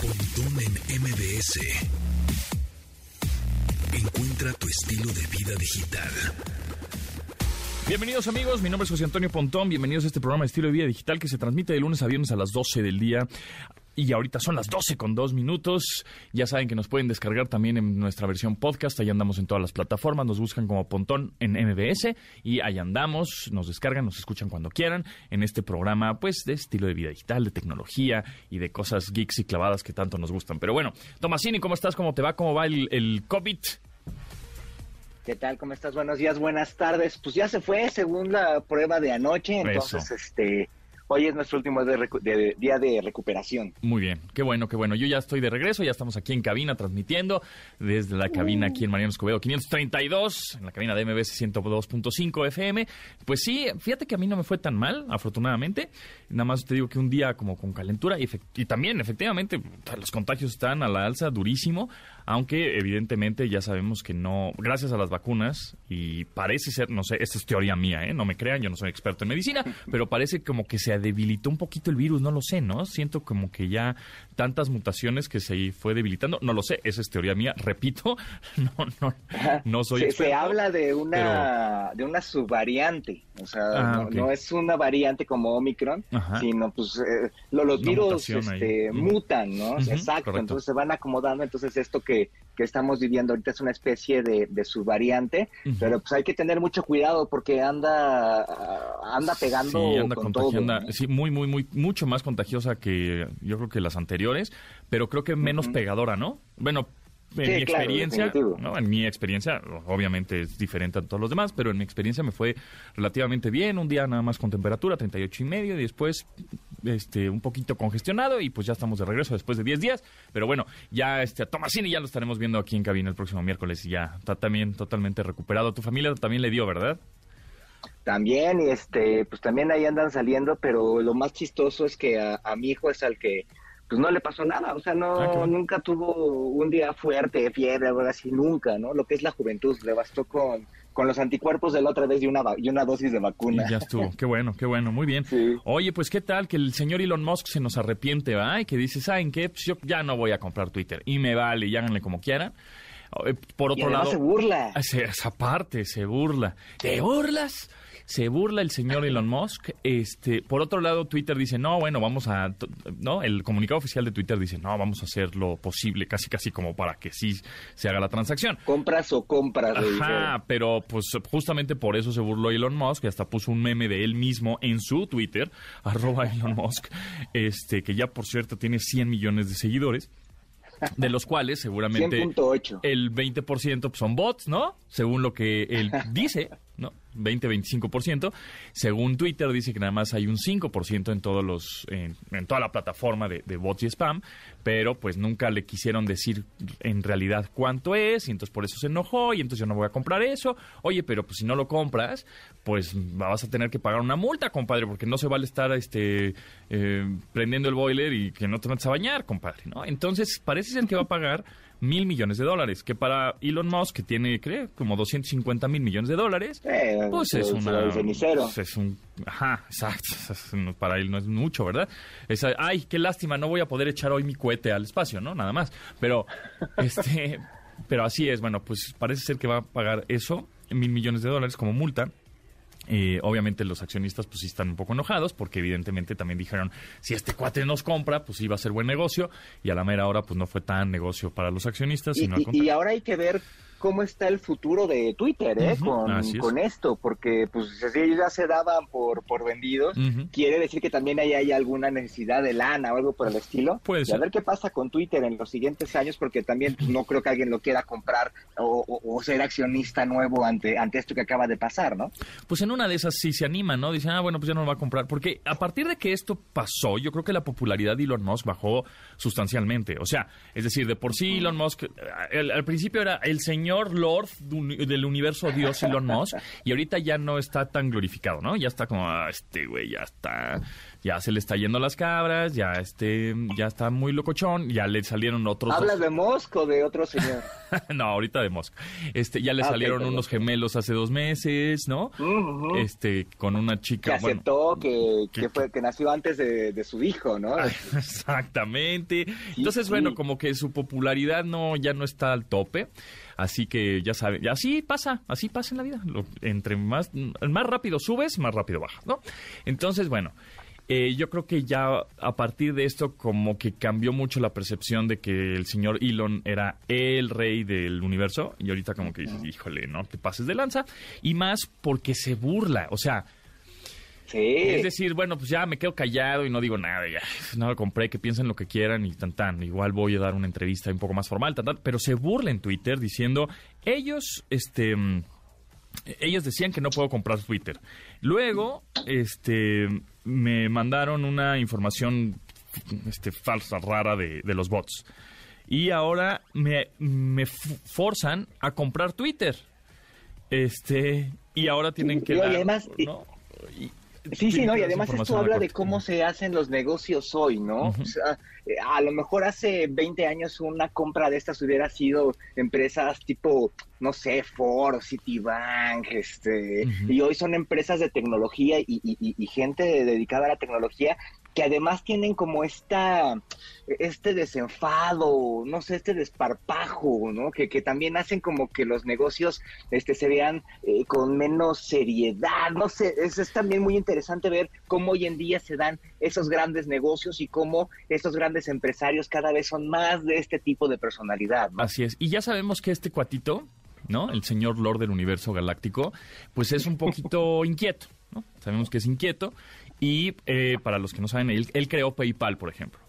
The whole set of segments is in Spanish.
Pontón en MBS. Encuentra tu estilo de vida digital. Bienvenidos amigos, mi nombre es José Antonio Pontón, bienvenidos a este programa de estilo de vida digital que se transmite de lunes a viernes a las 12 del día. Y ahorita son las 12 con dos minutos. Ya saben que nos pueden descargar también en nuestra versión podcast. Ahí andamos en todas las plataformas. Nos buscan como Pontón en MBS. Y ahí andamos. Nos descargan, nos escuchan cuando quieran. En este programa, pues, de estilo de vida digital, de tecnología y de cosas geeks y clavadas que tanto nos gustan. Pero bueno, Tomasini, ¿cómo estás? ¿Cómo te va? ¿Cómo va el, el COVID? ¿Qué tal? ¿Cómo estás? Buenos días, buenas tardes. Pues ya se fue según la prueba de anoche, entonces Eso. este hoy es nuestro último de día de recuperación. Muy bien, qué bueno, qué bueno. Yo ya estoy de regreso, ya estamos aquí en cabina transmitiendo desde la cabina aquí en Mariano Escobedo 532, en la cabina de MBS 102.5 FM. Pues sí, fíjate que a mí no me fue tan mal, afortunadamente. Nada más te digo que un día como con calentura y, y también, efectivamente, los contagios están a la alza durísimo, aunque evidentemente ya sabemos que no, gracias a las vacunas, y parece ser, no sé, esta es teoría mía, ¿eh? no me crean, yo no soy experto en medicina, pero parece como que se debilitó un poquito el virus, no lo sé, ¿no? Siento como que ya tantas mutaciones que se fue debilitando, no lo sé, esa es teoría mía, repito, no, no, no soy se, experto. se habla de una de una subvariante, o sea, Ah, no, es una variante como Omicron, Ajá. sino pues eh, lo- los Una virus este, mutan, ¿no? Exacto, correcto. entonces se van acomodando, entonces esto que, que estamos viviendo ahorita es una especie de, de subvariante, pero pues hay que tener mucho cuidado porque anda anda pegando Sí, anda con todo. Sí, muy, muy, muy, mucho más contagiosa que yo creo que las anteriores, pero creo que menos pegadora, ¿no? Bueno, en Sí, mi experiencia. ¿no? En mi experiencia, obviamente es diferente a todos los demás, pero en mi experiencia me fue relativamente bien. Un día nada más con temperatura, 38 y medio, y después este, un poquito congestionado, y pues ya estamos de regreso después de 10 días. Pero bueno, ya este, a Tomasini ya lo estaremos viendo aquí en cabina el próximo miércoles, y ya está también totalmente recuperado. Tu familia también le dio, ¿verdad? También, y este, pues también ahí andan saliendo, pero lo más chistoso es que a, a mi hijo es al que pues no le pasó nada, o sea, no, Ah, bueno. nunca tuvo un día fuerte, fiebre, algo así, nunca, ¿no? Lo que es la juventud, le bastó con, con los anticuerpos de la otra vez y una, y una dosis de vacuna. Y ya estuvo. Qué bueno, qué bueno. Muy bien. Sí. Oye, pues qué tal que el señor Elon Musk se nos arrepiente, ¿va? Y que dice, ¿saben qué? Pues yo ya no voy a comprar Twitter. Y me vale, y háganle como quieran. Eh, Por Y otro además lado... se burla. Ah, se- Esa parte, se burla. ¿Te burlas? Se burla el señor Elon Musk. Este, por otro lado, Twitter dice, no, bueno, vamos a, no, el comunicado oficial de Twitter dice, no, vamos a hacer lo posible, casi casi como para que sí se haga la transacción. Compras o compras, Ajá, pero pues justamente por eso se burló Elon Musk y hasta puso un meme de él mismo en su Twitter, arroba Elon Musk, este, que ya por cierto tiene 100 millones de seguidores, de los cuales seguramente 100.8. el 20% pues, son bots, ¿no? Según lo que él dice, ¿no? 20-25%. Según Twitter dice que nada más hay un 5% en todos los en, en toda la plataforma de, de bots y spam, pero pues nunca le quisieron decir en realidad cuánto es y entonces por eso se enojó y entonces yo no voy a comprar eso. Oye, pero pues si no lo compras, pues vas a tener que pagar una multa, compadre, porque no se vale estar este eh, prendiendo el boiler y que no te metas a bañar, compadre, ¿no? Entonces parece ser que va a pagar mil millones de dólares, que para Elon Musk, que tiene, creo, como 250 mil millones de dólares, Eh, pues es una... pues es un... Ajá, exacto. Para él no es mucho, ¿verdad? Es, ay, qué lástima, no voy a poder echar hoy mi cohete al espacio, ¿no? Nada más. Pero, este... Pero así es, bueno, pues parece ser que va a pagar eso, mil millones de dólares como multa. Eh, obviamente los accionistas pues sí están un poco enojados porque evidentemente también dijeron si este cuate nos compra pues iba a ser buen negocio y a la mera hora pues no fue tan negocio para los accionistas Y, sino al y- contrario. y ahora hay que ver cómo está el futuro de Twitter, ¿eh? Con, esto, porque pues si ellos ya se daban por, por vendidos, quiere decir que también ahí hay alguna necesidad de lana o algo por el estilo. Puede y a ver qué pasa con Twitter en los siguientes años, porque también pues, no creo que alguien lo quiera comprar o, o- o ser accionista nuevo ante, ante esto que acaba de pasar, ¿no? Pues en una de esas sí se animan, ¿no? Dicen, ah, bueno, pues ya no lo va a comprar. Porque a partir de que esto pasó, yo creo que la popularidad de Elon Musk bajó sustancialmente. O sea, es decir, de por sí Elon Musk, eh, el- al principio era el señor Lord del universo Dios Elon Musk, y ahorita ya no está tan glorificado, ¿no? Ya está como, ah, este güey ya está, ya se le está yendo las cabras, ya este, ya está muy locochón, ya le salieron otros. ¿Hablas de Mosco o de otro señor? no, ahorita de Mosco. Este, ya le ah, salieron unos gemelos hace dos meses, ¿no? Este, con una chica. Que aceptó que, que, fue, que nació antes de, su hijo, ¿no? Exactamente. Entonces, bueno, como que su popularidad no, ya no está al tope. Así que ya saben, así pasa, así pasa en la vida. entre más, más rápido subes, más rápido bajas, ¿no? Entonces, bueno, eh, yo creo que ya a partir de esto como que cambió mucho la percepción de que el señor Elon era el rey del universo y ahorita como que dices, híjole, no te pases de lanza y más porque se burla, o sea, es decir, bueno, pues ya me quedo callado y no digo nada, ya no lo compré, que piensen lo que quieran y tan tan. Igual voy a dar una entrevista un poco más formal, tan tan. Pero se burla en Twitter diciendo, ellos, este, ellos decían que no puedo comprar Twitter. Luego, este, me mandaron una información, este, falsa, rara de, de los bots. Y ahora me, me forzan a comprar Twitter. Este, y ahora tienen que... además, Sí, sí, ¿no? Y además esto habla de cómo se hacen los negocios hoy, ¿no? o sea, eh, a lo mejor hace 20 años una compra de estas hubiera sido empresas tipo, no sé, Ford, Citibank, este, y hoy son empresas de tecnología y, y, gente dedicada a la tecnología que además tienen como esta, este desenfado, no sé, este desparpajo, ¿no? Que, que también hacen como que los negocios este, se vean eh, con menos seriedad, no sé, es, es también muy interesante ver cómo hoy en día se dan esos grandes negocios y cómo estos grandes empresarios cada vez son más de este tipo de personalidad. Así es, y ya sabemos que este cuatito, ¿no? El señor Lord del Universo Galáctico, pues es un poquito inquieto, ¿no? Sabemos que es inquieto y eh, para los que no saben, él, creó PayPal, por ejemplo.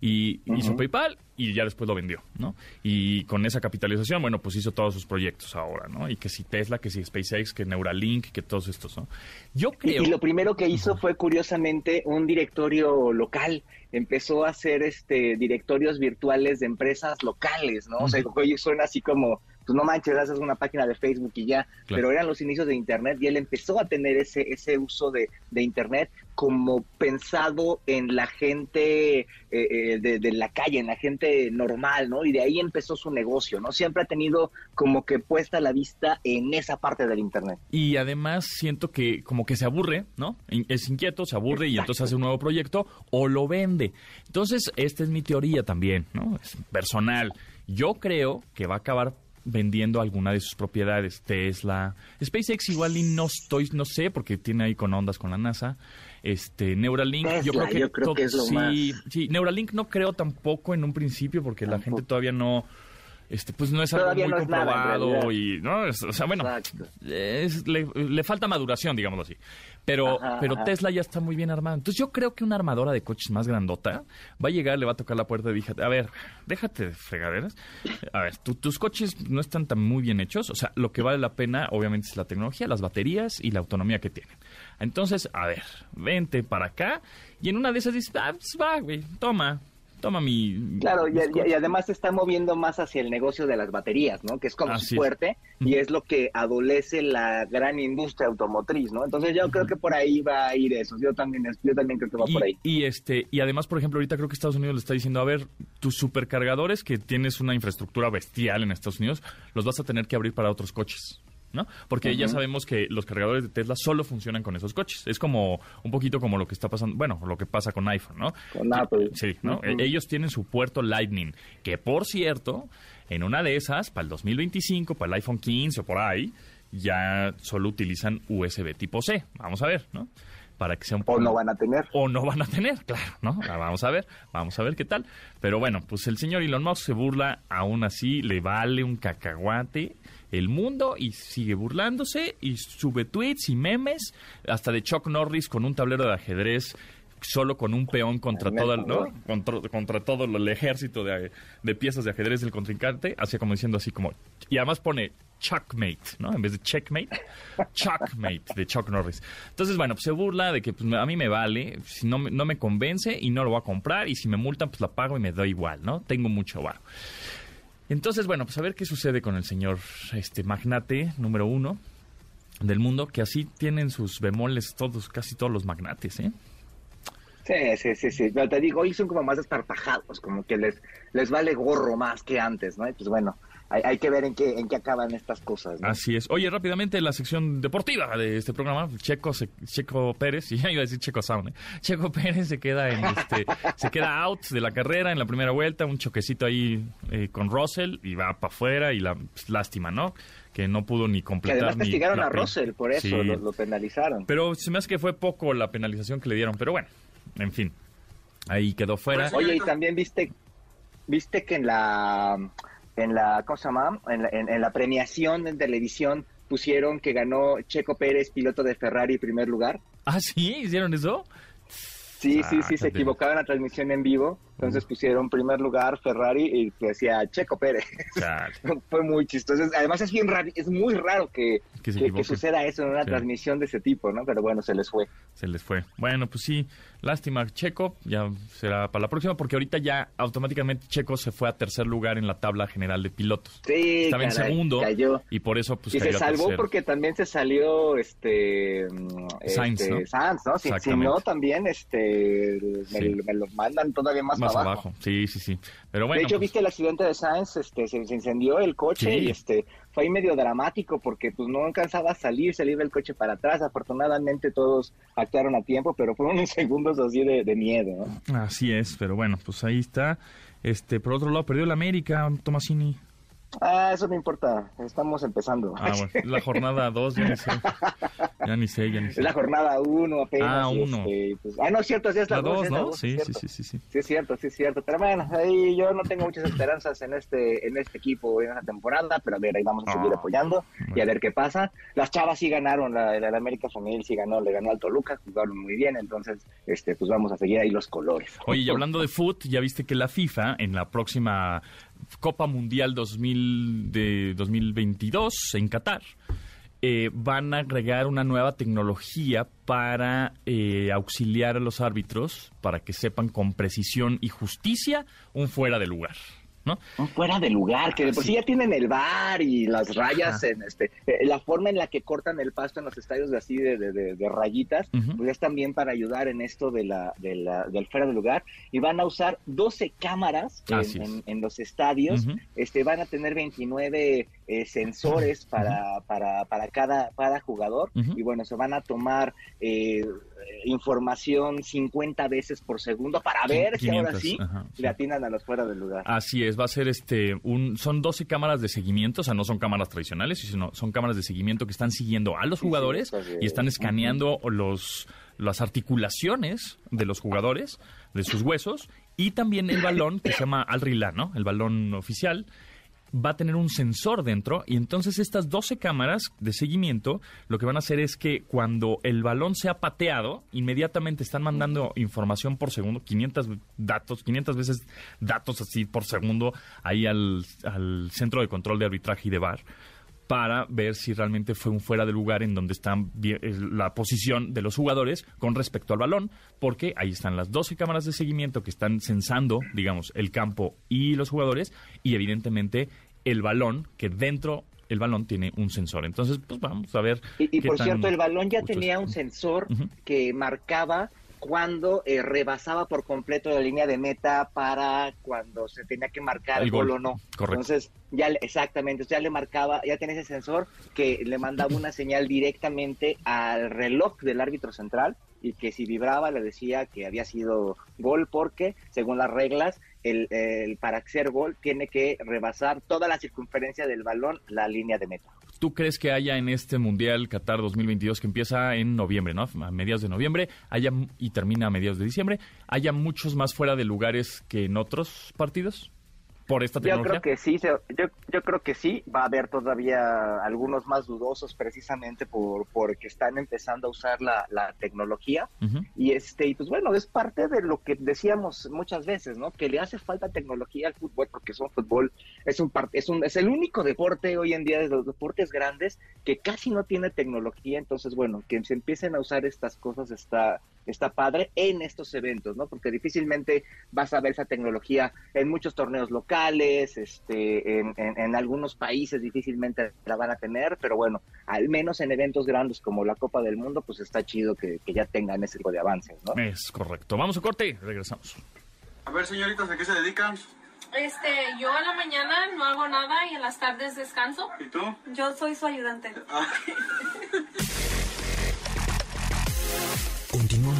Y hizo PayPal y ya después lo vendió, ¿no? Y con esa capitalización, bueno, pues hizo todos sus proyectos ahora, ¿no? Y que si Tesla, que si SpaceX, que Neuralink, que todos estos, ¿no? Yo creo... Y, lo primero que hizo fue, curiosamente, un directorio local. Empezó a hacer este directorios virtuales de empresas locales, ¿no? O sea, oye, suena así como pues no manches, haces una página de Facebook y ya, pero eran los inicios de Internet y él empezó a tener ese, ese uso de, Internet como pensado en la gente eh, eh, de, la calle, en la gente normal, ¿no? Y de ahí empezó su negocio, ¿no? Siempre ha tenido como que puesta la vista en esa parte del Internet. Y además siento que como que se aburre, ¿no? Es inquieto, se aburre y entonces hace un nuevo proyecto o lo vende. Entonces, esta es mi teoría también, ¿no? Es personal. Yo creo que va a acabar vendiendo alguna de sus propiedades. Tesla, SpaceX igual y no estoy, no sé, porque tiene ahí con ondas con la NASA. Este, Neuralink, yo creo que, es lo sí, sí, Neuralink no creo tampoco en un principio porque la gente todavía no este pues no es algo muy comprobado y no o sea bueno le, falta maduración digámoslo así pero pero Tesla ya está muy bien armado. Entonces yo creo que una armadora de coches más grandota va a llegar le va a tocar la puerta y dije a ver déjate de fregaderas. A ver tus coches no están tan muy bien hechos. O sea lo que vale la pena obviamente es la tecnología las baterías y la autonomía que tienen entonces a ver vente para acá. Y en una de esas dices ah, pues va güey toma toma mi... Claro, y, además se está moviendo más hacia el negocio de las baterías, ¿no? Que es como fuerte y es lo que adolece la gran industria automotriz, ¿no? Entonces yo creo que por ahí va a ir eso. Yo también, yo también creo que va por ahí. Y, este, y además, por ejemplo, ahorita creo que Estados Unidos le está diciendo, a ver, tus supercargadores que tienes una infraestructura bestial en Estados Unidos, los vas a tener que abrir para otros coches. ¿No? Porque ya sabemos que los cargadores de Tesla solo funcionan con esos coches. Es como un poquito como lo que está pasando, bueno, lo que pasa con iPhone, ¿no? Con Apple. Sí, ¿no? E-, ellos tienen su puerto Lightning, que por cierto, en una de esas, para el 2025, para el iPhone 15 o por ahí, ya solo utilizan USB tipo C. Vamos a ver, ¿no? para que sea un poco... O no van a tener. O no van a tener, claro, ¿no? Ah, vamos a ver, vamos a ver qué tal. Pero bueno, pues el señor Elon Musk se burla, aún así le vale un cacahuate el mundo y sigue burlándose y sube tweets y memes, hasta de Chuck Norris con un tablero de ajedrez solo con un peón contra todo contra, todo el ejército de, piezas de ajedrez del contrincante, así como diciendo así como y además pone Chuckmate, ¿no? En vez de checkmate, Chuckmate de Chuck Norris. Entonces, bueno, pues se burla de que pues, a mí me vale, si no, no me convence y no lo voy a comprar y si me multan pues la pago y me da igual, ¿no? Tengo mucho bar. Entonces, bueno, pues a ver qué sucede con el señor este magnate número uno del mundo, que así tienen sus bemoles todos, casi todos los magnates, ¿eh? Sí, sí, sí, sí. Pero te digo, hoy son como más desparpajados, como que les, les vale gorro más que antes, ¿no? Y pues bueno, hay, que ver en qué, en qué acaban estas cosas. Así es. Oye, rápidamente la sección deportiva de este programa, Checo, Checo Pérez, y ya iba a decir Checo Sound, ¿eh? Checo Pérez se queda en este, se queda out de la carrera en la primera vuelta, un choquecito ahí eh, con Russell y va para afuera y la pues, lástima, ¿no? que no pudo ni completar. Que además castigaron a Russell, por eso lo, penalizaron. Pero se me hace que fue poco la penalización que le dieron, pero bueno, en fin, ahí quedó fuera. Oye, y también viste, viste que en la en la, ¿cómo se llama? En la, premiación en televisión pusieron que ganó Checo Pérez, piloto de Ferrari, primer lugar. Ah, sí, hicieron eso. Sí, sí, sí, se equivocaron en la transmisión en vivo. Entonces pusieron primer lugar Ferrari y decía Checo Pérez. Fue muy chistoso. Además es bien raro, es muy raro que, que, suceda eso en una transmisión de ese tipo, ¿no? Pero bueno, se les fue. Se les fue. Bueno, pues sí, lástima Checo, ya será para la próxima porque ahorita ya automáticamente Checo se fue a tercer lugar en la tabla general de pilotos. Sí, Estaba en segundo y por eso pues Y se salvó porque también se salió este Sainz, este, ¿no? Sainz, ¿no? Si, no también este me, lo mandan todavía más más abajo. Sí, sí, sí. Pero bueno. De hecho, pues viste el accidente de Sainz, este, se, incendió el coche y este fue ahí medio dramático porque pues no alcanzaba a salir, salir del coche para atrás. Afortunadamente todos actuaron a tiempo, pero fueron unos segundos así de, de miedo. Así es, pero bueno, pues ahí está. Este, por otro lado, perdió la América, Tomasini. Ah, eso no importa, estamos empezando. Ah, bueno, la jornada 2, ya ni sé. Ya ni sé, ya ni sé. Es la jornada 1 apenas. Ah, 1. Este, pues, ah, no, es cierto, sí es la 2, ¿no? sí, sí, sí, sí, sí. Sí, es cierto, sí es cierto. Pero bueno, ahí yo no tengo muchas esperanzas en este en este equipo en esta temporada, pero a ver, ahí vamos a seguir ah, apoyando y a ver qué pasa. Las chavas sí ganaron, la, la, América Femenil sí ganó, le ganó al Toluca, jugaron muy bien, entonces este pues vamos a seguir ahí los colores. Oye, y hablando de foot, ya viste que la FIFA en la próxima Copa Mundial 2000 de 2022 en Qatar. Eh, van a agregar una nueva tecnología para eh, auxiliar a los árbitros para que sepan con precisión y justicia un fuera de lugar. ¿No? fuera de lugar, que de por sí ya tienen el bar y las rayas en este, eh, la forma en la que cortan el pasto en los estadios de así de, de, rayitas, pues es también para ayudar en esto de la, de la, del fuera de lugar. Y van a usar 12 cámaras en, los estadios, este, van a tener 29 eh, sensores para, para, para cada, cada jugador. Y bueno, se van a tomar eh, información 50 veces por segundo para ver si ahora sí, le atinan a los fuera del lugar. Así es, va a ser este un son 12 cámaras de seguimiento, o sea, no son cámaras tradicionales, sino son cámaras de seguimiento que están siguiendo a los jugadores y están escaneando los las articulaciones de los jugadores, de sus huesos y también el balón que se llama Al ¿no? El balón oficial va a tener un sensor dentro y entonces estas 12 cámaras de seguimiento lo que van a hacer es que cuando el balón sea pateado, inmediatamente están mandando información por segundo, 500 datos, 500 veces datos así por segundo ahí al, centro de control de arbitraje y de VAR para ver si realmente fue un fuera de lugar en donde está la posición de los jugadores con respecto al balón, porque ahí están las 12 cámaras de seguimiento que están censando, digamos, el campo y los jugadores, y evidentemente el balón, que dentro el balón tiene un sensor. Entonces, pues vamos a ver. Y, por cierto, el balón ya tenía un sensor que marcaba cuando eh, rebasaba por completo la línea de meta para cuando se tenía que marcar el, gol. o no. Entonces, ya exactamente, ya le marcaba, ya tenía ese sensor que le mandaba una señal directamente al reloj del árbitro central y que si vibraba le decía que había sido gol porque, según las reglas, el, para hacer gol tiene que rebasar toda la circunferencia del balón la línea de meta. ¿Tú crees que haya en este Mundial Qatar 2022 que empieza en noviembre, ¿no? A mediados de noviembre, haya y termina a mediados de diciembre, haya muchos más fuera de lugares que en otros partidos? Por esta tecnología? Yo creo que sí, yo, yo creo que sí, va a haber todavía algunos más dudosos precisamente por porque están empezando a usar la, tecnología y este y pues bueno, es parte de lo que decíamos muchas veces, ¿no? Que le hace falta tecnología al fútbol porque es un fútbol es un es un es el único deporte hoy en día de los deportes grandes que casi no tiene tecnología, entonces bueno, que se empiecen a usar estas cosas está está padre en estos eventos, ¿no? Porque difícilmente vas a ver esa tecnología en muchos torneos locales, este, en, en, algunos países difícilmente la van a tener, pero bueno, al menos en eventos grandes como la Copa del Mundo, pues está chido que, que ya tengan ese tipo de avances, ¿no? Es correcto. Vamos a corte y regresamos. A ver, señoritas, ¿a qué se dedican? Este, yo en la mañana no hago nada y en las tardes descanso. ¿Y tú? Yo soy su ayudante. Ah.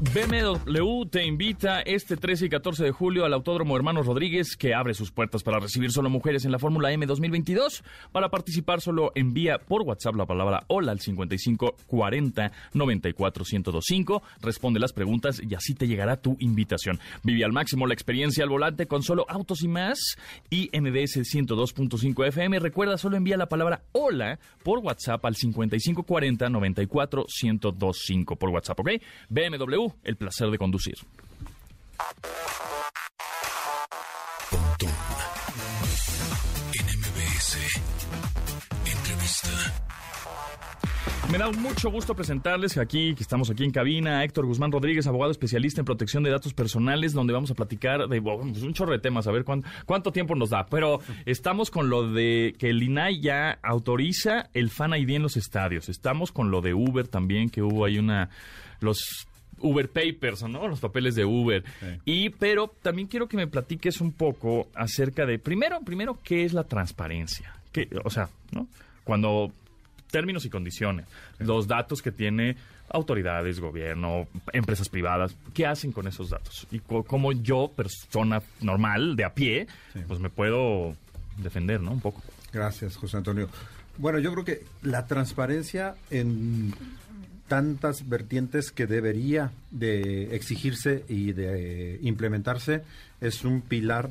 BMW te invita este 13 y 14 de julio al Autódromo Hermanos Rodríguez, que abre sus puertas para recibir solo mujeres en la Fórmula M 2022. Para participar, solo envía por WhatsApp la palabra hola al 55 40 94 1025. Responde las preguntas y así te llegará tu invitación. Vive al máximo la experiencia al volante con solo autos y más. Y MBS 102.5 FM. Recuerda, solo envía la palabra hola por WhatsApp al 55 40 94 1025 por WhatsApp, ¿ok? BMW el placer de conducir. Me da mucho gusto presentarles aquí, que estamos aquí en cabina, Héctor Guzmán Rodríguez, abogado especialista en protección de datos personales, donde vamos a platicar de pues, un chorro de temas, a ver cuánto, tiempo nos da. Pero estamos con lo de que el INAI ya autoriza el Fan ID en los estadios. Estamos con lo de Uber también, que hubo ahí una... Los Uber Papers, ¿no? Los papeles de Uber. Y, pero también quiero que me platiques un poco acerca de, primero, primero, ¿qué es la transparencia? ¿Qué, o sea, ¿no? Cuando términos y condiciones, los datos que tiene autoridades, gobierno, empresas privadas, ¿qué hacen con esos datos? Y cómo yo, persona normal, de a pie, pues me puedo defender, ¿no? Un poco. Gracias, José Antonio. Bueno, yo creo que la transparencia en tantas vertientes que debería de exigirse y de implementarse es un pilar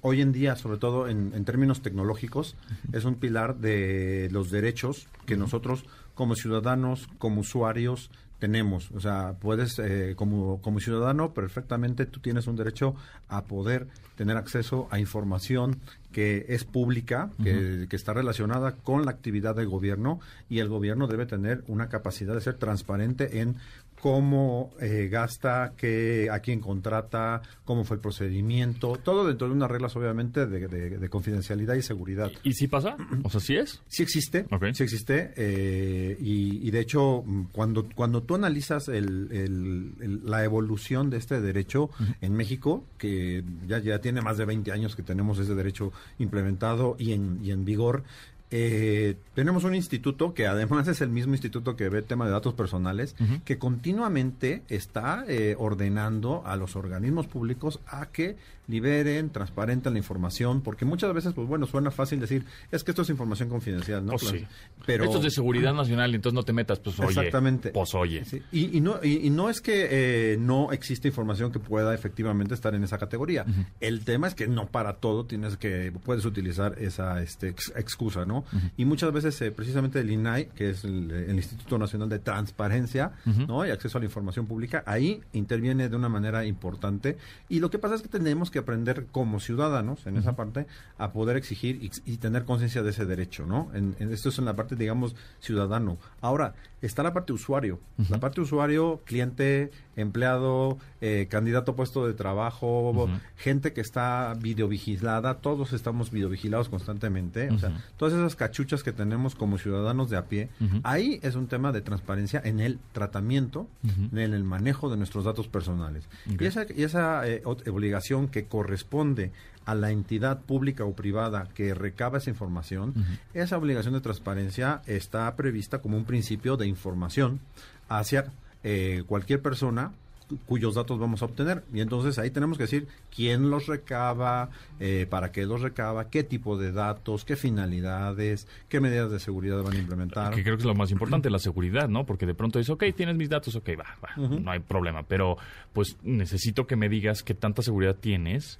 hoy en día sobre todo en, términos tecnológicos es un pilar de los derechos que nosotros como ciudadanos como usuarios tenemos. O sea, puedes, eh, como, como ciudadano, perfectamente tú tienes un derecho a poder tener acceso a información que es pública, que, que, está relacionada con la actividad del gobierno y el gobierno debe tener una capacidad de ser transparente en cómo eh, gasta, qué, a quién contrata, cómo fue el procedimiento, todo dentro de unas reglas obviamente de, confidencialidad y seguridad. ¿Y, si pasa? O sea, ¿sí es? Sí existe, sí existe, eh, y, de hecho cuando, cuando tú analizas el, la evolución de este derecho en México, que ya, ya tiene más de 20 años que tenemos ese derecho implementado y en, y en vigor, eh, tenemos un instituto que además es el mismo instituto que ve el tema de datos personales, que continuamente está eh, ordenando a los organismos públicos a que liberen, transparenten la información, porque muchas veces, pues bueno, suena fácil decir, es que esto es información confidencial, ¿no? Oh, sí. Pero esto es de seguridad nacional, entonces no te metas, pues oye. Exactamente. Pues oye. Y, no, y, no es que eh, no existe información que pueda efectivamente estar en esa categoría. El tema es que no para todo tienes que, puedes utilizar esa este, excusa, ¿no? Y muchas veces, eh, precisamente el INAI, que es el, Instituto Nacional de Transparencia, ¿no? Y acceso a la información pública, ahí interviene de una manera importante. Y lo que pasa es que tenemos que aprender como ciudadanos en esa parte a poder exigir y, tener conciencia de ese derecho, ¿no? En, esto es en la parte, digamos, ciudadano. Ahora, está la parte usuario. La parte usuario, cliente, empleado, eh, candidato a puesto de trabajo, gente que está videovigilada, todos estamos videovigilados constantemente. O sea, todas esas cachuchas que tenemos como ciudadanos de a pie, ahí es un tema de transparencia en el tratamiento, en el manejo de nuestros datos personales. Y esa, y esa eh, obligación que corresponde a la entidad pública o privada que recaba esa información, esa obligación de transparencia está prevista como un principio de información hacia eh, cualquier persona cuyos datos vamos a obtener. Y entonces ahí tenemos que decir quién los recaba, eh, para qué los recaba, qué tipo de datos, qué finalidades, qué medidas de seguridad van a implementar. Que creo que es lo más importante, la seguridad, ¿no? Porque de pronto dices, ok, tienes mis datos, ok, va, va, no hay problema. Pero pues necesito que me digas qué tanta seguridad tienes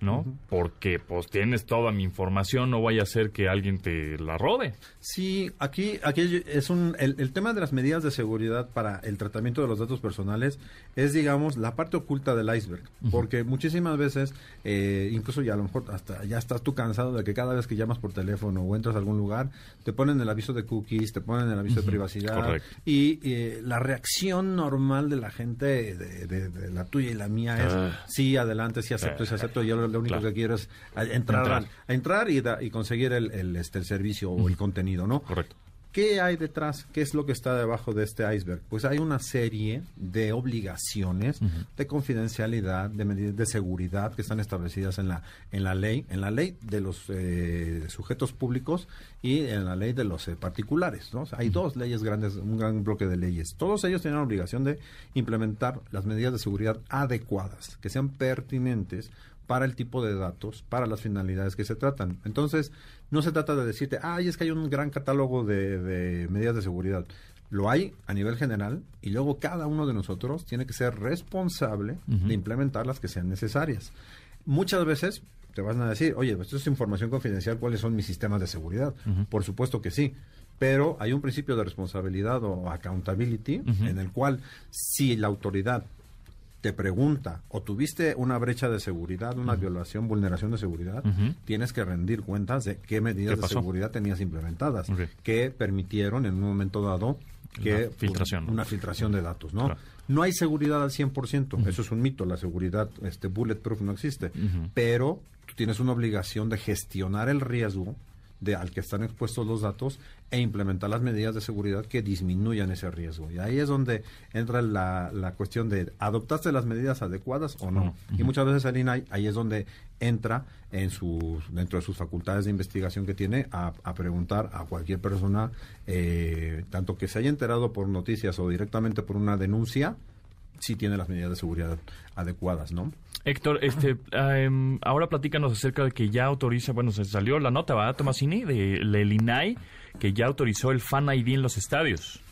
¿no? Porque pues tienes toda mi información, no vaya a ser que alguien te la robe. Sí, aquí, aquí es un, el, tema de las medidas de seguridad para el tratamiento de los datos personales es, digamos, la parte oculta del iceberg, porque muchísimas veces, eh, incluso ya a lo mejor hasta ya estás tú cansado de que cada vez que llamas por teléfono o entras a algún lugar, te ponen el aviso de cookies, te ponen el aviso de privacidad y eh, la reacción normal de la gente, de, la tuya y la mía es, ah. sí, adelante, sí acepto, sí acepto, yo lo, único que quiero es entrar, A, entrar y, y conseguir el, el, este, el servicio o el contenido, ¿no? Correcto. ¿Qué hay detrás? ¿Qué es lo que está debajo de este iceberg? Pues hay una serie de obligaciones de confidencialidad, de medidas de seguridad que están establecidas en la en la ley, en la ley de los eh, sujetos públicos y en la ley de los eh, particulares. ¿no? hay dos leyes grandes, un gran bloque de leyes. Todos ellos tienen la obligación de implementar las medidas de seguridad adecuadas, que sean pertinentes para el tipo de datos, para las finalidades que se tratan. Entonces, no se trata de decirte, ay, es que hay un gran catálogo de, medidas de seguridad. Lo hay a nivel general y luego cada uno de nosotros tiene que ser responsable de implementar las que sean necesarias. Muchas veces te van a decir, oye, esto es información confidencial, ¿cuáles son mis sistemas de seguridad? Por supuesto que sí pero hay un principio de responsabilidad o accountability en el cual si la autoridad te pregunta o tuviste una brecha de seguridad, una violación, vulneración de seguridad, tienes que rendir cuentas de qué medidas de seguridad tenías implementadas que permitieron en un momento dado que una filtración, una filtración de datos, ¿no? No hay seguridad al 100%, eso es un mito, la seguridad este bulletproof no existe, pero tú tienes una obligación de gestionar el riesgo de al que están expuestos los datos e implementar las medidas de seguridad que disminuyan ese riesgo. Y ahí es donde entra la, la cuestión de adoptaste las medidas adecuadas o no. Y muchas veces el INAI ahí es donde entra en sus, dentro de sus facultades de investigación que tiene a, preguntar a cualquier persona, eh, tanto que se haya enterado por noticias o directamente por una denuncia, si tiene las medidas de seguridad adecuadas, ¿no? Héctor, este, em, ahora platícanos acerca de que ya autoriza, bueno, se salió la nota, ¿verdad, Tomasini? De, del INAI, que ya autorizó el Fan ID en los estadios.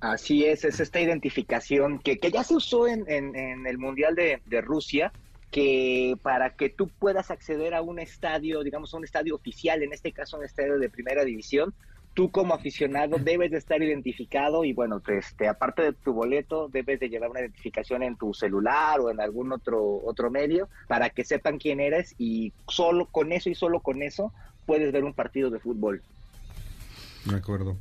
Así es, es esta identificación que, que ya se usó en, en, el Mundial de, de, Rusia, que para que tú puedas acceder a un estadio, digamos, a un estadio oficial, en este caso un estadio de primera división, tú como aficionado debes de estar identificado y bueno, este, aparte de tu boleto, debes de llevar una identificación en tu celular o en algún otro, otro medio para que sepan quién eres y solo con eso y solo con eso puedes ver un partido de fútbol. De acuerdo.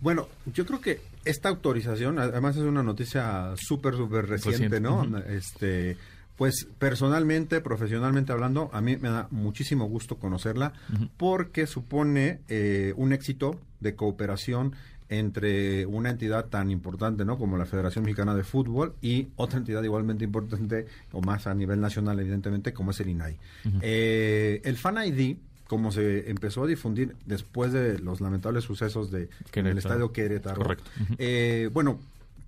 Bueno, yo creo que esta autorización, además es una noticia súper, súper reciente, ¿no? Este pues personalmente, profesionalmente hablando, a mí me da muchísimo gusto conocerla porque supone eh, un éxito de cooperación entre una entidad tan importante ¿no? como la Federación Mexicana de Fútbol y otra entidad igualmente importante o más a nivel nacional evidentemente como es el INAI. Eh, el Fan ID como se empezó a difundir después de los lamentables sucesos de en el estadio Querétaro. Correcto. Eh, bueno,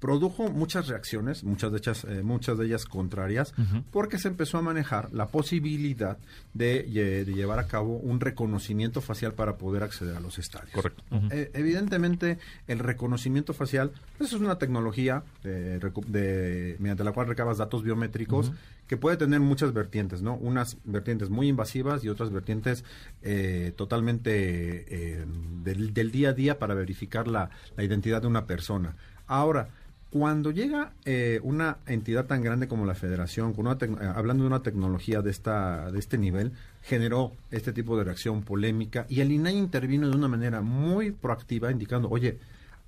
produjo muchas reacciones, muchas de ellas, eh, muchas de ellas contrarias, porque se empezó a manejar la posibilidad de, llevar a cabo un reconocimiento facial para poder acceder a los estadios. Correcto. Eh, evidentemente, el reconocimiento facial pues, es una tecnología de, mediante la cual recabas datos biométricos que puede tener muchas vertientes, ¿no? Unas vertientes muy invasivas y otras vertientes eh, totalmente del, del, día a día para verificar la, la identidad de una persona. Ahora, cuando llega eh, una entidad tan grande como la Federación, con una eh, hablando de una tecnología de esta de este nivel, generó este tipo de reacción polémica y el INAI intervino de una manera muy proactiva, indicando, oye,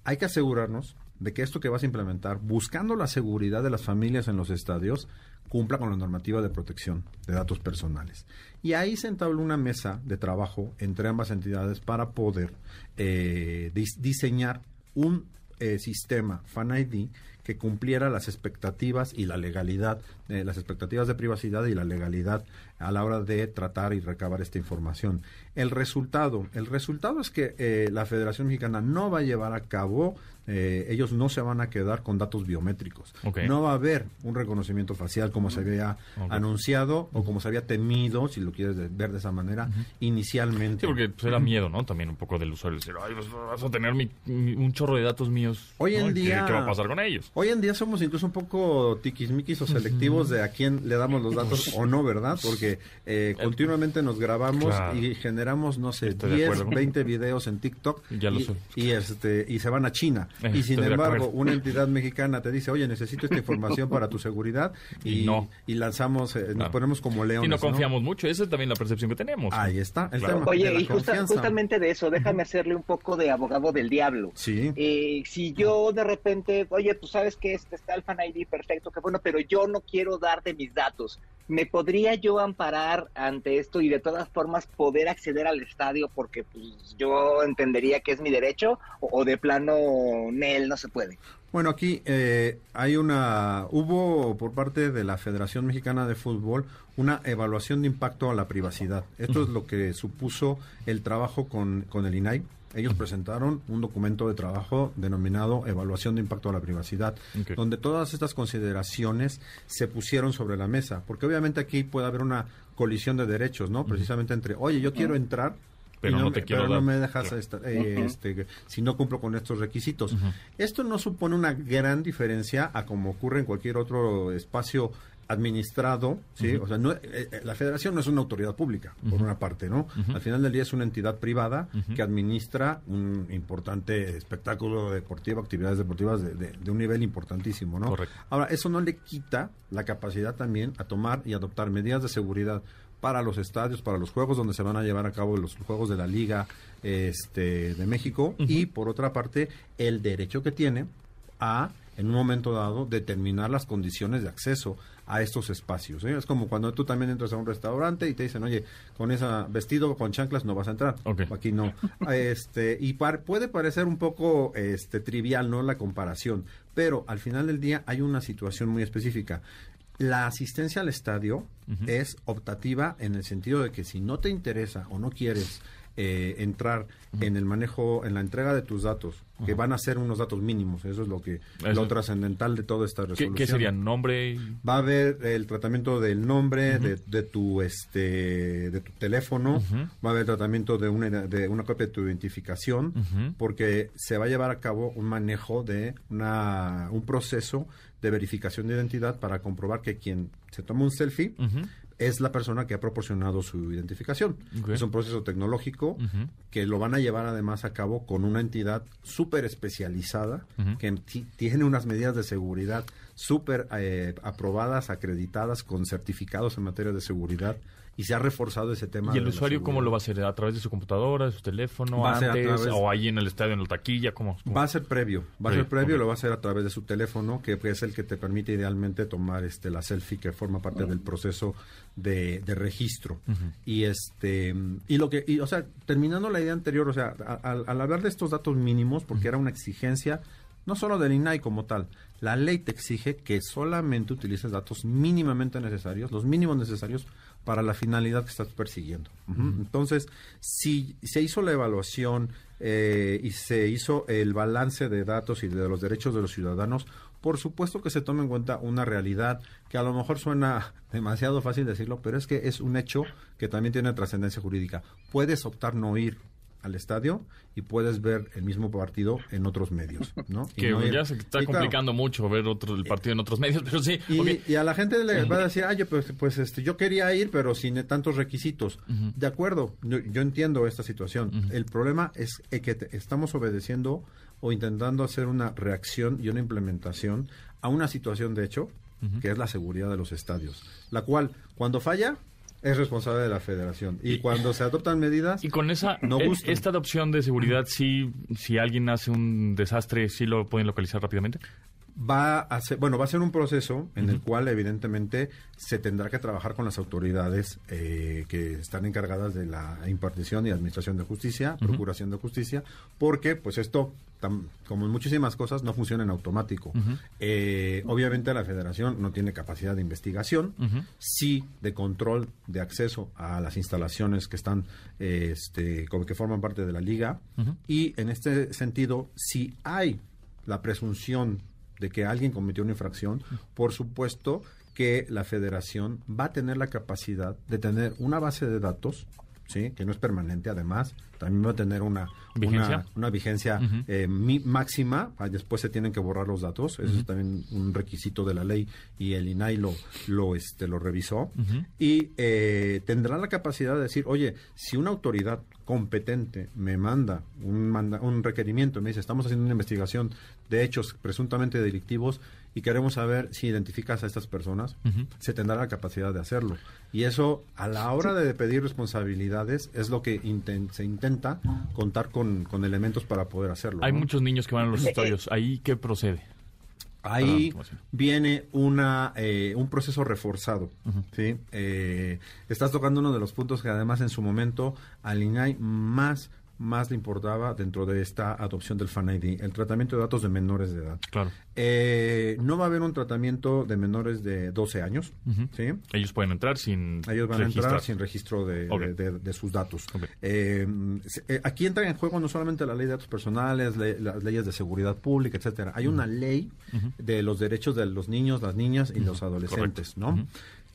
hay que asegurarnos de que esto que vas a implementar, buscando la seguridad de las familias en los estadios, cumpla con la normativa de protección de datos personales. Y ahí se entabló una mesa de trabajo entre ambas entidades para poder eh, diseñar un eh, sistema Fan ID que cumpliera las expectativas y la legalidad, eh, las expectativas de privacidad y la legalidad a la hora de tratar y recabar esta información. El resultado, el resultado es que eh, la Federación Mexicana no va a llevar a cabo eh, ellos no se van a quedar con datos biométricos. No va a haber un reconocimiento facial como se había anunciado o como se había temido, si lo quieres ver de esa manera, inicialmente. Sí, porque pues, era miedo, ¿no? También un poco del usuario. Decir, ay, pues, vas a tener un chorro de datos míos. Hoy en día... ¿Qué, va a pasar con ellos? Hoy en día somos incluso un poco tiquismiquis o selectivos selectivos de a quién le damos los datos o no, ¿verdad? Porque eh, continuamente nos grabamos y generamos, no sé, 10, 20 videos en TikTok y, este, y se van a China. Eh, y sin embargo, una entidad mexicana te dice, oye, necesito esta información para tu seguridad y, y lanzamos, eh, nos ponemos como leones. Y no confiamos mucho, esa es también la percepción que tenemos. Ahí está. Oye, y justamente de eso, déjame hacerle un poco de abogado del diablo. Sí. si yo de repente, oye, tú sabes que este está el Fan ID perfecto, que bueno, pero yo no quiero darte mis datos. ¿Me podría yo amparar ante esto y de todas formas poder acceder al estadio porque pues, yo entendería que es mi derecho o, de plano Nel no se puede? Bueno, aquí eh, hay una, hubo por parte de la Federación Mexicana de Fútbol una evaluación de impacto a la privacidad. Esto es lo que supuso el trabajo con, con el INAI ellos presentaron un documento de trabajo denominado Evaluación de Impacto a la Privacidad, donde todas estas consideraciones se pusieron sobre la mesa, porque obviamente aquí puede haber una colisión de derechos, ¿no? Precisamente entre, oye, yo quiero entrar, pero no, te quiero no me dejas eh, este, si no cumplo con estos requisitos. Esto no supone una gran diferencia a como ocurre en cualquier otro espacio administrado, ¿sí? O sea, no, eh, eh, la federación no es una autoridad pública, por una parte, ¿no? Al final del día es una entidad privada que administra un importante espectáculo deportivo, actividades deportivas de, un nivel importantísimo, ¿no? Ahora, eso no le quita la capacidad también a tomar y adoptar medidas de seguridad para los estadios, para los juegos donde se van a llevar a cabo los juegos de la Liga este, de México y, por otra parte, el derecho que tiene a en un momento dado determinar las condiciones de acceso a estos espacios. ¿eh? Es como cuando tú también entras a un restaurante y te dicen, oye, con ese vestido con chanclas no vas a entrar. Aquí no. este Y puede parecer un poco este, trivial, ¿no? La comparación, pero al final del día hay una situación muy específica. La asistencia al estadio es optativa en el sentido de que si no te interesa o no quieres eh, entrar en el manejo, en la entrega de tus datos, que van a ser unos datos mínimos. Eso es lo que lo trascendental de toda esta resolución. ¿Qué, sería nombre? Va a haber el tratamiento del nombre, de, tu este, de tu teléfono, va a haber tratamiento de una de una copia de tu identificación, porque se va a llevar a cabo un manejo de una un proceso de verificación de identidad para comprobar que quien se toma un selfie es la persona que ha proporcionado su identificación. Es un proceso tecnológico que lo van a llevar además a cabo con una entidad súper especializada que tiene unas medidas de seguridad súper eh, aprobadas, acreditadas, con certificados en materia de seguridad y se ha reforzado ese tema. ¿Y el usuario cómo lo va a hacer? ¿A través de su computadora, de su teléfono, antes, o ahí en el estadio, en la taquilla? ¿cómo, Va a ser previo, va a ser previo, lo va a hacer a través de su teléfono, que es el que te permite idealmente tomar este la selfie que forma parte del proceso de, registro. Y este y lo que, y, o sea, terminando la idea anterior, o sea, al, hablar de estos datos mínimos, porque era una exigencia no solo del INAI como tal, la ley te exige que solamente utilices datos mínimamente necesarios, los mínimos necesarios para la finalidad que estás persiguiendo. Entonces, si se hizo la evaluación eh, y se hizo el balance de datos y de los derechos de los ciudadanos, por supuesto que se toma en cuenta una realidad que a lo mejor suena demasiado fácil decirlo, pero es que es un hecho que también tiene trascendencia jurídica. Puedes optar no ir al estadio y puedes ver el mismo partido en otros medios, ¿no? que ya se está complicando mucho ver otro, el partido en otros medios, pero sí. Y, a la gente le va a decir, ay, pues, pues este, yo quería ir, pero sin tantos requisitos. De acuerdo, yo, entiendo esta situación. El problema es que estamos obedeciendo o intentando hacer una reacción y una implementación a una situación de hecho, que es la seguridad de los estadios, la cual, cuando falla, es responsable de la federación. Y cuando se adoptan medidas, y con esa no e, esta adopción de seguridad, sí, si alguien hace un desastre, sí lo pueden localizar rápidamente va a ser, bueno, va a ser un proceso en el cual evidentemente se tendrá que trabajar con las autoridades eh, que están encargadas de la impartición y administración de justicia, procuración de justicia, porque pues esto, como en muchísimas cosas, no funciona en automático. Eh, obviamente la federación no tiene capacidad de investigación, sí de control de acceso a las instalaciones que están, este, como que forman parte de la liga, y en este sentido, si hay la presunción de que alguien cometió una infracción, por supuesto que la federación va a tener la capacidad de tener una base de datos ¿sí? que no es permanente además, también va a tener una ¿Vigencia? una, vigencia eh, máxima, ah, después se tienen que borrar los datos, eso es también un requisito de la ley y el INAI lo, lo, este, lo revisó, y eh, tendrá la capacidad de decir, oye, si una autoridad competente me manda un, manda un requerimiento, me dice, estamos haciendo una investigación de hechos presuntamente delictivos, y queremos saber si identificas a estas personas, se tendrá la capacidad de hacerlo. Y eso, a la hora de pedir responsabilidades, es lo que se intenta contar con, elementos para poder hacerlo. Hay muchos niños que van a los estadios. ¿Ahí qué procede? Ahí viene una eh, un proceso reforzado. ¿sí? Eh, estás tocando uno de los puntos que además en su momento al INAI más más le importaba dentro de esta adopción del Fan ID, el tratamiento de datos de menores de edad. Claro. Eh, no va a haber un tratamiento de menores de 12 años. ¿sí? Ellos pueden entrar sin Ellos van a entrar sin registro de, sus datos. Eh, eh, aquí entra en juego no solamente la ley de datos personales, las leyes de seguridad pública, etcétera. Hay una ley de los derechos de los niños, las niñas y los adolescentes, ¿no?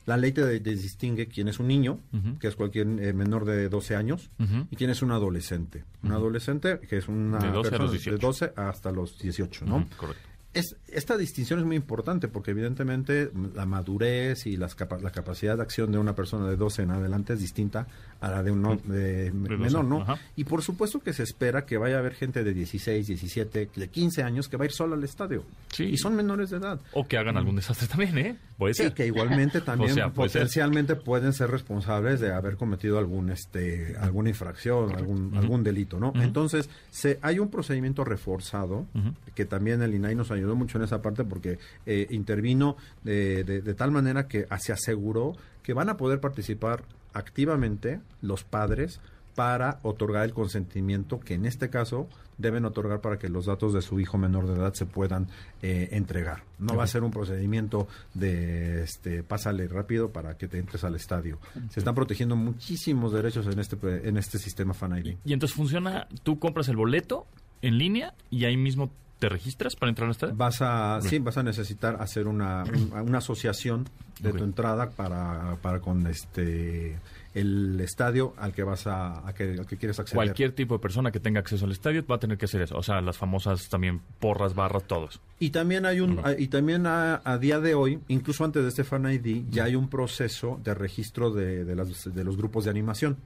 La ley te, distingue quién es un niño, que es cualquier eh, menor de 12 años, y quién es un adolescente. Un adolescente que es una de 12 persona de 12 hasta los 18, ¿no? Correcto esta distinción es muy importante porque evidentemente la madurez y las la capacidad de acción de una persona de 12 en adelante es distinta a la de un menor, ¿no? Y por supuesto que se espera que vaya a haber gente de 16, 17, de 15 años que va a ir sola al estadio. Sí. Y son menores de edad. O que hagan algún desastre también, ¿eh? Puede sí, que igualmente también potencialmente pueden ser responsables de haber cometido algún este alguna infracción, algún algún delito, ¿no? Entonces, se, hay un procedimiento reforzado que también el INAI nos ayudó mucho en esa parte porque eh, intervino de, de, tal manera que se aseguró que van a poder participar activamente los padres para otorgar el consentimiento que en este caso deben otorgar para que los datos de su hijo menor de edad se puedan eh, entregar. No va a ser un procedimiento de este pásale rápido para que te entres al estadio. Se están protegiendo muchísimos derechos en este en este sistema Fan ID. Y entonces funciona, tú compras el boleto en línea y ahí mismo ¿Te registras para entrar al estadio? Vas a, sí, vas a necesitar hacer una, una asociación de tu entrada para, para con este el estadio al que vas a, que, que, quieres acceder. Cualquier tipo de persona que tenga acceso al estadio va a tener que hacer eso, o sea, las famosas también porras, barras, todos. Y también hay un y también a, día de hoy, incluso antes de este Fan ID, ya hay un proceso de registro de, de, las, de los grupos de animación.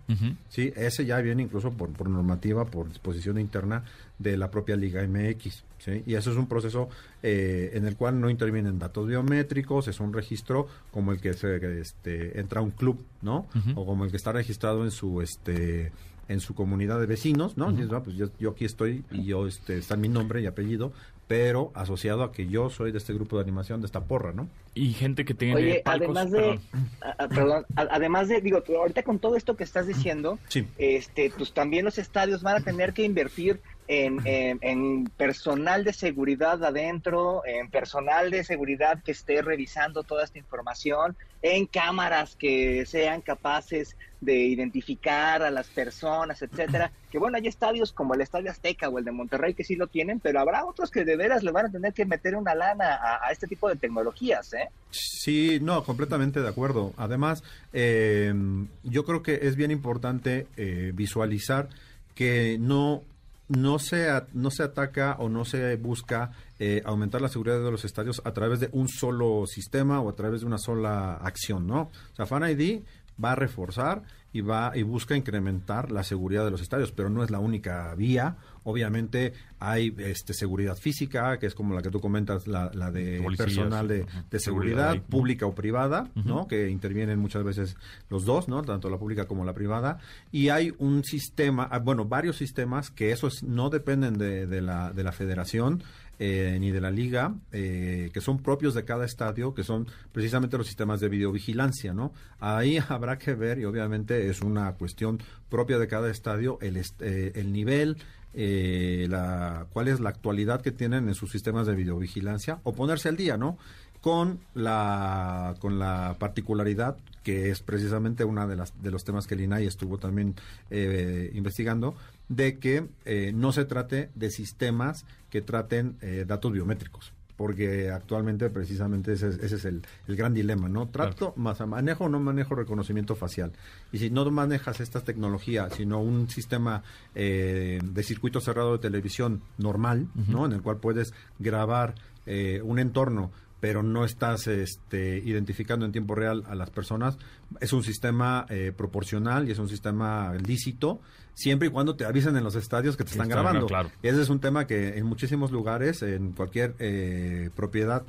Sí, ese ya viene incluso por, por normativa, por disposición interna de la propia Liga MX. ¿sí? Y eso es un proceso eh, en el cual no intervienen datos biométricos, es un registro como el que se, este, entra a un club, ¿no? O como el que está registrado en su este en su comunidad de vecinos, ¿no? Ah, pues yo, aquí estoy y yo este está mi nombre y apellido, pero asociado a que yo soy de este grupo de animación de esta porra, ¿no? Y gente que tiene Oye, además de perdón. además de digo, ahorita con todo esto que estás diciendo, este pues también los estadios van a tener que invertir en, personal de seguridad adentro, en personal de seguridad que esté revisando toda esta información, en cámaras que sean capaces de identificar a las personas, etcétera. Que bueno, hay estadios como el Estadio Azteca o el de Monterrey que sí lo tienen, pero habrá otros que de veras le van a tener que meter una lana a, este tipo de tecnologías, ¿eh? Sí, no, completamente de acuerdo. Además, eh, yo creo que es bien importante eh, visualizar que no no se, no se ataca o no se busca eh, aumentar la seguridad de los estadios a través de un solo sistema o a través de una sola acción, ¿no? O sea, Fan ID va a reforzar y va y busca incrementar la seguridad de los estadios, pero no es la única vía. Obviamente hay este seguridad física, que es como la que tú comentas, la, de personal de, seguridad, pública o privada, ¿no? Que intervienen muchas veces los dos, ¿no? Tanto la pública como la privada. Y hay un sistema, ah, bueno, varios sistemas que esos no dependen de, de, la, de la federación, eh, ni de la liga, eh, que son propios de cada estadio, que son precisamente los sistemas de videovigilancia, ¿no? Ahí habrá que ver, y obviamente es una cuestión propia de cada estadio, el, eh, el nivel, la, cuál es la actualidad que tienen en sus sistemas de videovigilancia, o ponerse al día, ¿no? Con la, con la particularidad que es precisamente una de las de los temas que el INAI estuvo también investigando, de que no se trate de sistemas que traten eh, datos biométricos. porque actualmente precisamente ese, es el, gran dilema, ¿no? Trato, más manejo o no manejo reconocimiento facial. Y si no manejas esta tecnología, sino un sistema eh, de circuito cerrado de televisión normal, ¿no? En el cual puedes grabar eh, un entorno pero no estás este, identificando en tiempo real a las personas. Es un sistema eh, proporcional y es un sistema lícito, siempre y cuando te avisen en los estadios que te están grabando. Ese es un tema que en muchísimos lugares, en cualquier eh, propiedad,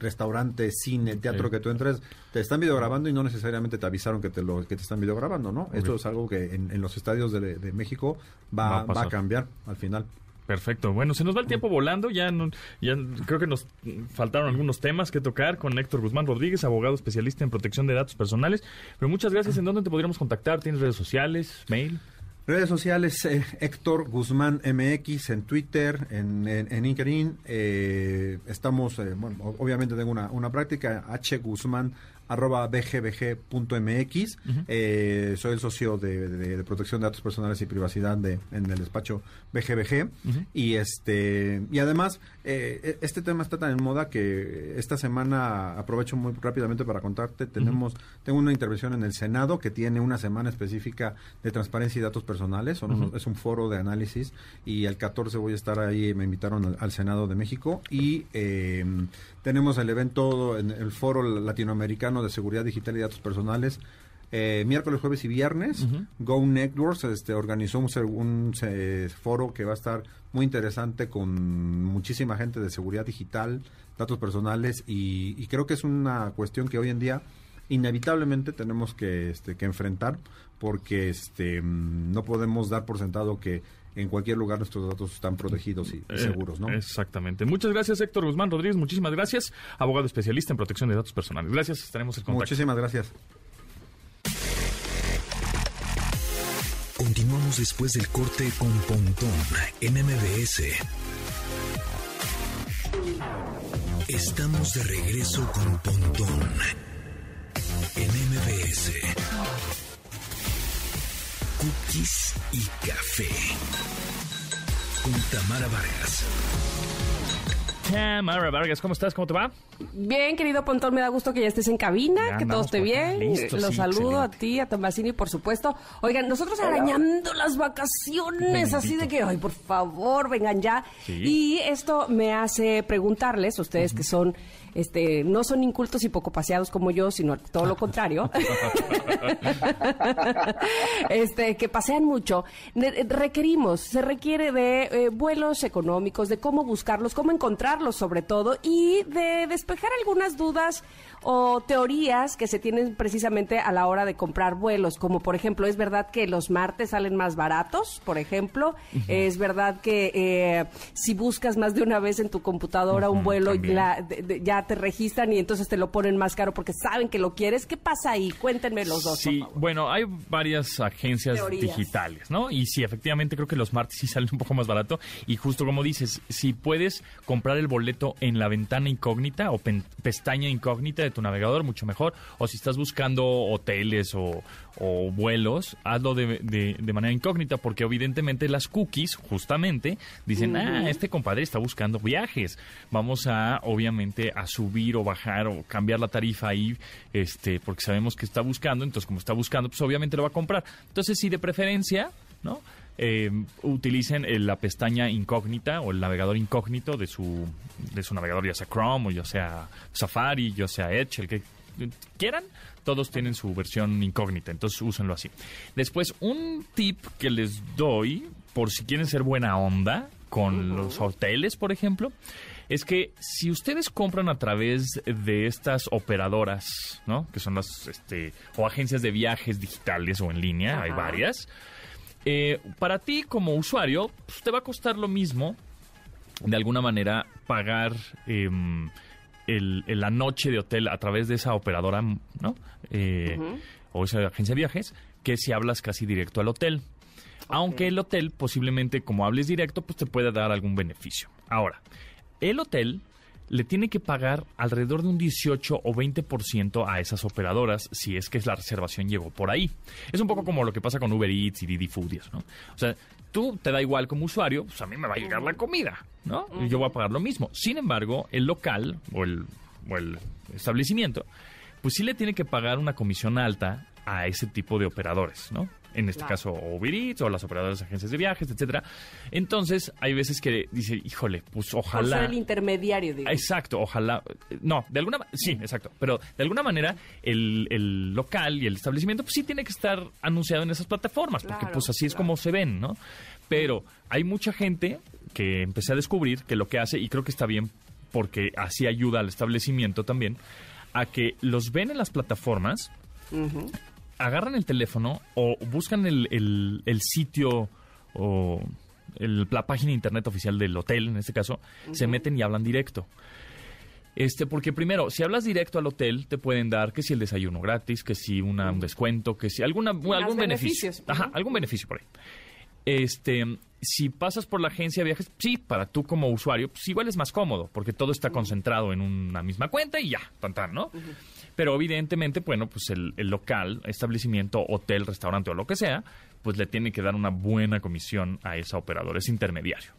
restaurante, cine, teatro que tú entres, te están videograbando y no necesariamente te avisaron que te lo que te están videograbando, ¿no? Esto es algo que en, los estadios de, México va, va a cambiar al final. Perfecto. Bueno, se nos va el tiempo volando. Ya, ya creo que nos faltaron algunos temas que tocar con Héctor Guzmán Rodríguez, abogado especialista en protección de datos personales. Pero muchas gracias. ¿En dónde te podríamos contactar? ¿Tienes redes sociales, mail? Redes sociales, eh, Héctor Guzmán MX en Twitter, en, en. Eh, estamos, eh, bueno, obviamente tengo una, una práctica, H Guzmán arroba bgbg.mx. eh, soy el socio de, protección de datos personales y privacidad de, en el despacho BGBG. Y este y además, eh, e, este tema está tan en moda que esta semana aprovecho muy rápidamente para contarte. Tenemos, tengo una intervención en el Senado que tiene una semana específica de transparencia y datos personales. es un foro de análisis y el 14 voy a estar ahí, me invitaron al, Senado de México y eh, tenemos el evento en el foro latinoamericano de seguridad digital y datos personales. Eh, miércoles, jueves y viernes, Go Networks este, organizó un, foro que va a estar muy interesante con muchísima gente de seguridad digital, datos personales y, creo que es una cuestión que hoy en día inevitablemente tenemos que, este, que enfrentar porque este, mm, no podemos dar por sentado que en cualquier lugar nuestros datos están protegidos y, eh, seguros, ¿no? Exactamente. Muchas gracias, Héctor Guzmán Rodríguez. Muchísimas gracias, abogado especialista en protección de datos personales. Gracias, estaremos en contacto. Muchísimas gracias. Continuamos después del corte con Pontón en MBS. Estamos de regreso con Pontón en MBS. Cookies y café. Con Tamara Vargas. Tamara Vargas, ¿cómo estás? ¿Cómo te va? Bien, querido Pontón, me da gusto que ya estés en cabina, que todo esté bien. Los saludo a ti, a Tomasini, por supuesto. Oigan, nosotros arañando las vacaciones, así de que, ay, por favor, vengan ya. Y esto me hace preguntarles, ustedes que son este, no son incultos y poco paseados como yo, sino todo lo contrario, este, que pasean mucho, requerimos, se requiere de eh, vuelos económicos, de cómo buscarlos, cómo encontrarlos sobre todo, y de despejar algunas dudas o teorías que se tienen precisamente a la hora de comprar vuelos, como por ejemplo, es verdad que los martes salen más baratos, por ejemplo, es verdad que eh, si buscas más de una vez en tu computadora un vuelo, ya te registran y entonces te lo ponen más caro porque saben que lo quieres. ¿Qué pasa ahí? Cuéntenme los dos. Sí, bueno, hay varias agencias digitales, ¿no? Y sí, efectivamente creo que los martes sí salen un poco más barato y justo como dices, si puedes comprar el boleto en la ventana incógnita o pestaña incógnita tu navegador, mucho mejor. O si estás buscando hoteles o, vuelos, hazlo de, manera incógnita, porque evidentemente las cookies, justamente, dicen, ah, este compadre está buscando viajes. Vamos a, obviamente, a subir o bajar o cambiar la tarifa ahí, este, porque sabemos que está buscando, entonces como está buscando, pues obviamente lo va a comprar. Entonces, si de preferencia, ¿no? Eh, utilicen la pestaña incógnita o el navegador incógnito de su, de su navegador, ya sea Chrome o ya sea Safari, ya sea Edge, el que quieran, todos tienen su versión incógnita, entonces úsenlo así. Después, un tip que les doy, por si quieren ser buena onda con los hoteles, por ejemplo, es que si ustedes compran a través de estas operadoras, ¿no? Que son las, este, o agencias de viajes digitales o en línea, hay varias eh, para ti como usuario, pues, te va a costar lo mismo, de alguna manera, pagar em, la noche de hotel a través de esa operadora, ¿no? Eh, o esa agencia de viajes, que si hablas casi directo al hotel. Aunque el hotel, posiblemente, como hables directo, pues te puede dar algún beneficio. Ahora, el hotel le tiene que pagar alrededor de un 18 o 20% a esas operadoras si es que la reservación llegó por ahí. Es un poco como lo que pasa con Uber Eats y Didi Food ¿no? O sea, tú te da igual como usuario, pues a mí me va a llegar la comida, ¿no? Y yo voy a pagar lo mismo. Sin embargo, el local o el, o el establecimiento, pues sí le tiene que pagar una comisión alta a ese tipo de operadores, ¿no? En este caso Uber Eats o las operadoras de agencias de viajes, etcétera. Entonces, hay veces que dice, híjole, pues ojalá... Por ser el intermediario, digo. Exacto, ojalá... No, de alguna... Sí, exacto. Pero de alguna manera el, el local y el establecimiento pues sí tiene que estar anunciado en esas plataformas, porque pues así es como se ven, ¿no? Pero hay mucha gente que empecé a descubrir que lo que hace, y creo que está bien porque así ayuda al establecimiento también, a que los ven en las plataformas, agarran el teléfono o buscan el, el, sitio o la página de internet oficial del hotel, en este caso, se meten y hablan directo. Este, porque primero, si hablas directo al hotel, te pueden dar que si el desayuno gratis, que si una, un descuento, que si alguna, algún beneficio. Ajá, algún beneficio por ahí. Este, si pasas por la agencia de viajes, sí, para tú como usuario, pues igual es más cómodo, porque todo está concentrado en una misma cuenta y ya, tan, ¿no? Pero evidentemente, bueno, pues el, local, establecimiento, hotel, restaurante o lo que sea, pues le tiene que dar una buena comisión a esa operadora, es intermediario.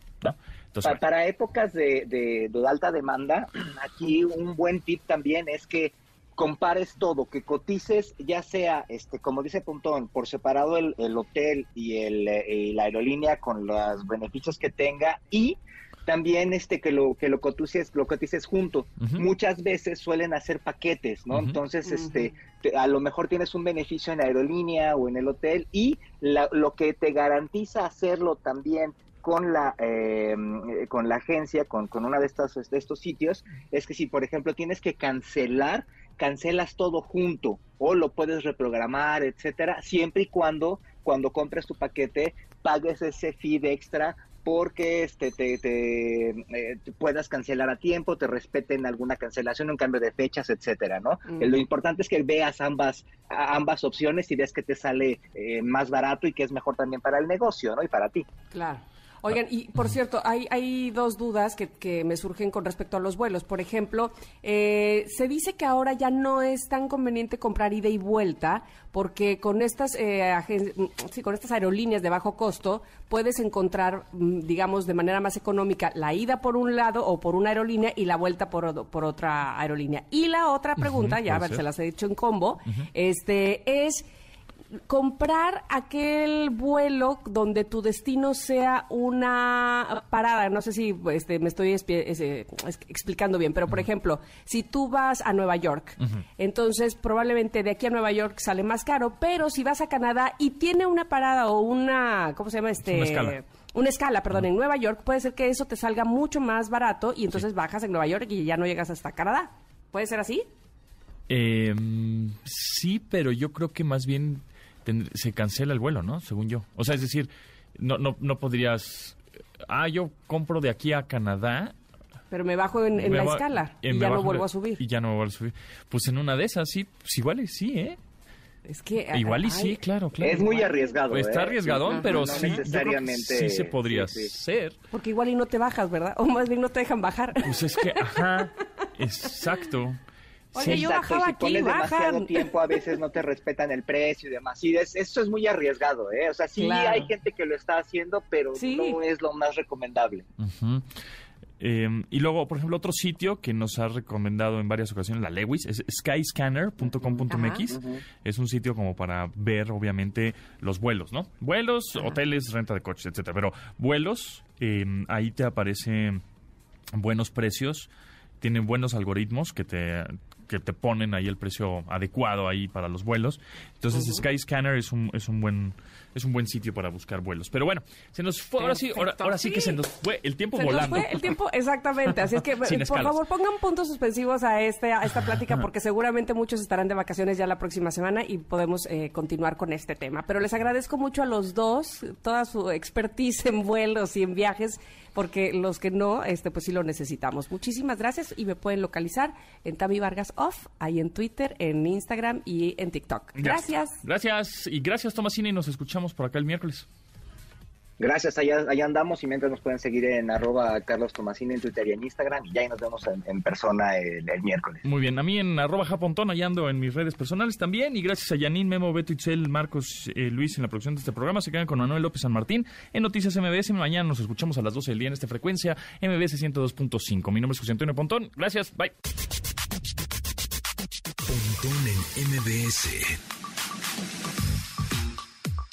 para, épocas de, de, alta demanda, aquí un buen tip también es que compares todo, que cotices ya sea, este, como dice Puntón, por separado el, hotel y, el, eh, y la aerolínea con los beneficios que tenga y también este que lo que lo cotices lo cotices junto. Muchas veces suelen hacer paquetes no entonces este a lo mejor tienes un beneficio en la aerolínea o en el hotel y lo que te garantiza hacerlo también con la em, con la agencia con, con una de estas de estos sitios es que si por ejemplo tienes que cancelar cancelas todo junto o lo puedes reprogramar etcétera siempre y cuando cuando compres tu paquete pagues ese feed extra porque este, te, eh, te, puedas cancelar a tiempo, te respeten alguna cancelación, un cambio de fechas, etcétera, ¿no? Lo importante es que veas ambas, ambas opciones y veas que te sale eh, más barato y que es mejor también para el negocio, ¿no? Y para ti. Claro. Oigan, y por cierto, hay, hay dos dudas que, que me surgen con respecto a los vuelos. Por ejemplo, eh, se dice que ahora ya no es tan conveniente comprar ida y vuelta porque con estas, eh, sí, con estas aerolíneas de bajo costo puedes encontrar, mm, digamos, de manera más económica la ida por un lado o por una aerolínea y la vuelta por, por otra aerolínea. Y la otra pregunta, ya a ver, se las he dicho en combo, este es comprar aquel vuelo donde tu destino sea una parada. No sé si este, me estoy explicando bien, pero por ejemplo, si tú vas a Nueva York, entonces probablemente de aquí a Nueva York sale más caro, pero si vas a Canadá y tiene una parada o una, ¿cómo se llama? Este, una escala. Una escala, perdón, en Nueva York, puede ser que eso te salga mucho más barato y entonces bajas en Nueva York y ya no llegas hasta Canadá. ¿Puede ser así? Em, sí, pero yo creo que más bien se cancela el vuelo, ¿no? Según yo. O sea, es decir, no, no, no podrías... Ah, yo compro de aquí a Canadá pero me bajo en, la escala y ya no vuelvo a subir. Y ya no vuelvo a subir. Pues en una de esas, sí, pues igual sí, ¿eh? Es que... Igual y sí, claro, claro. Es muy arriesgado, pues Está ¿eh? arriesgadón, pero sí, necesariamente... sí se podría ser. Porque igual y no te bajas, ¿verdad? O más bien no te dejan bajar. Pues es que, ajá, exacto. Oye, yo bajaba si pones demasiado tiempo, a veces no te respetan el precio y demás. Y es, eso es muy arriesgado, ¿eh? O sea, sí hay gente que lo está haciendo, pero no es lo más recomendable. Em, y luego, por ejemplo, otro sitio que nos ha recomendado en varias ocasiones, la Lewis, es skyscanner.com.mx. Es un sitio como para ver, obviamente, los vuelos, ¿no? Vuelos, hoteles, renta de coches, etcétera. Pero vuelos, em, ahí te aparecen buenos precios tienen buenos algoritmos que te, que te ponen ahí el precio adecuado ahí para los vuelos. Entonces Skyscanner es un, es un buen es un buen sitio para buscar vuelos. Pero bueno, se nos fue, ahora sí, ahora, sí que se nos fue el tiempo volando. Nos fue el tiempo, exactamente. Así es que, por favor, pongan puntos suspensivos a, este, a esta plática porque seguramente muchos estarán de vacaciones ya la próxima semana y podemos eh, continuar con este tema. Pero les agradezco mucho a los dos, toda su expertise en vuelos y en viajes porque los que no, este, pues sí lo necesitamos. Muchísimas gracias y me pueden localizar en Tami Vargas Off, ahí en Twitter, en Instagram y en TikTok. Gracias. Gracias. Y gracias, Tomasina, y nos escuchamos por acá el miércoles. Gracias, allá, allá andamos y mientras nos pueden seguir en arroba Carlos Tomasini en Twitter y en Instagram y ya ahí nos vemos en, persona el, miércoles. Muy bien, a mí en arroba Japontón, allá ando en mis redes personales también y gracias a Yanin, Memo, Beto, Itzel, Marcos, eh, Luis en la producción de este programa, se quedan con Manuel López San Martín en Noticias MBS. Mañana nos escuchamos a las 12 del día en esta frecuencia MBS 102.5. Mi nombre es José Antonio Pontón, gracias, bye. Pontón en MBS.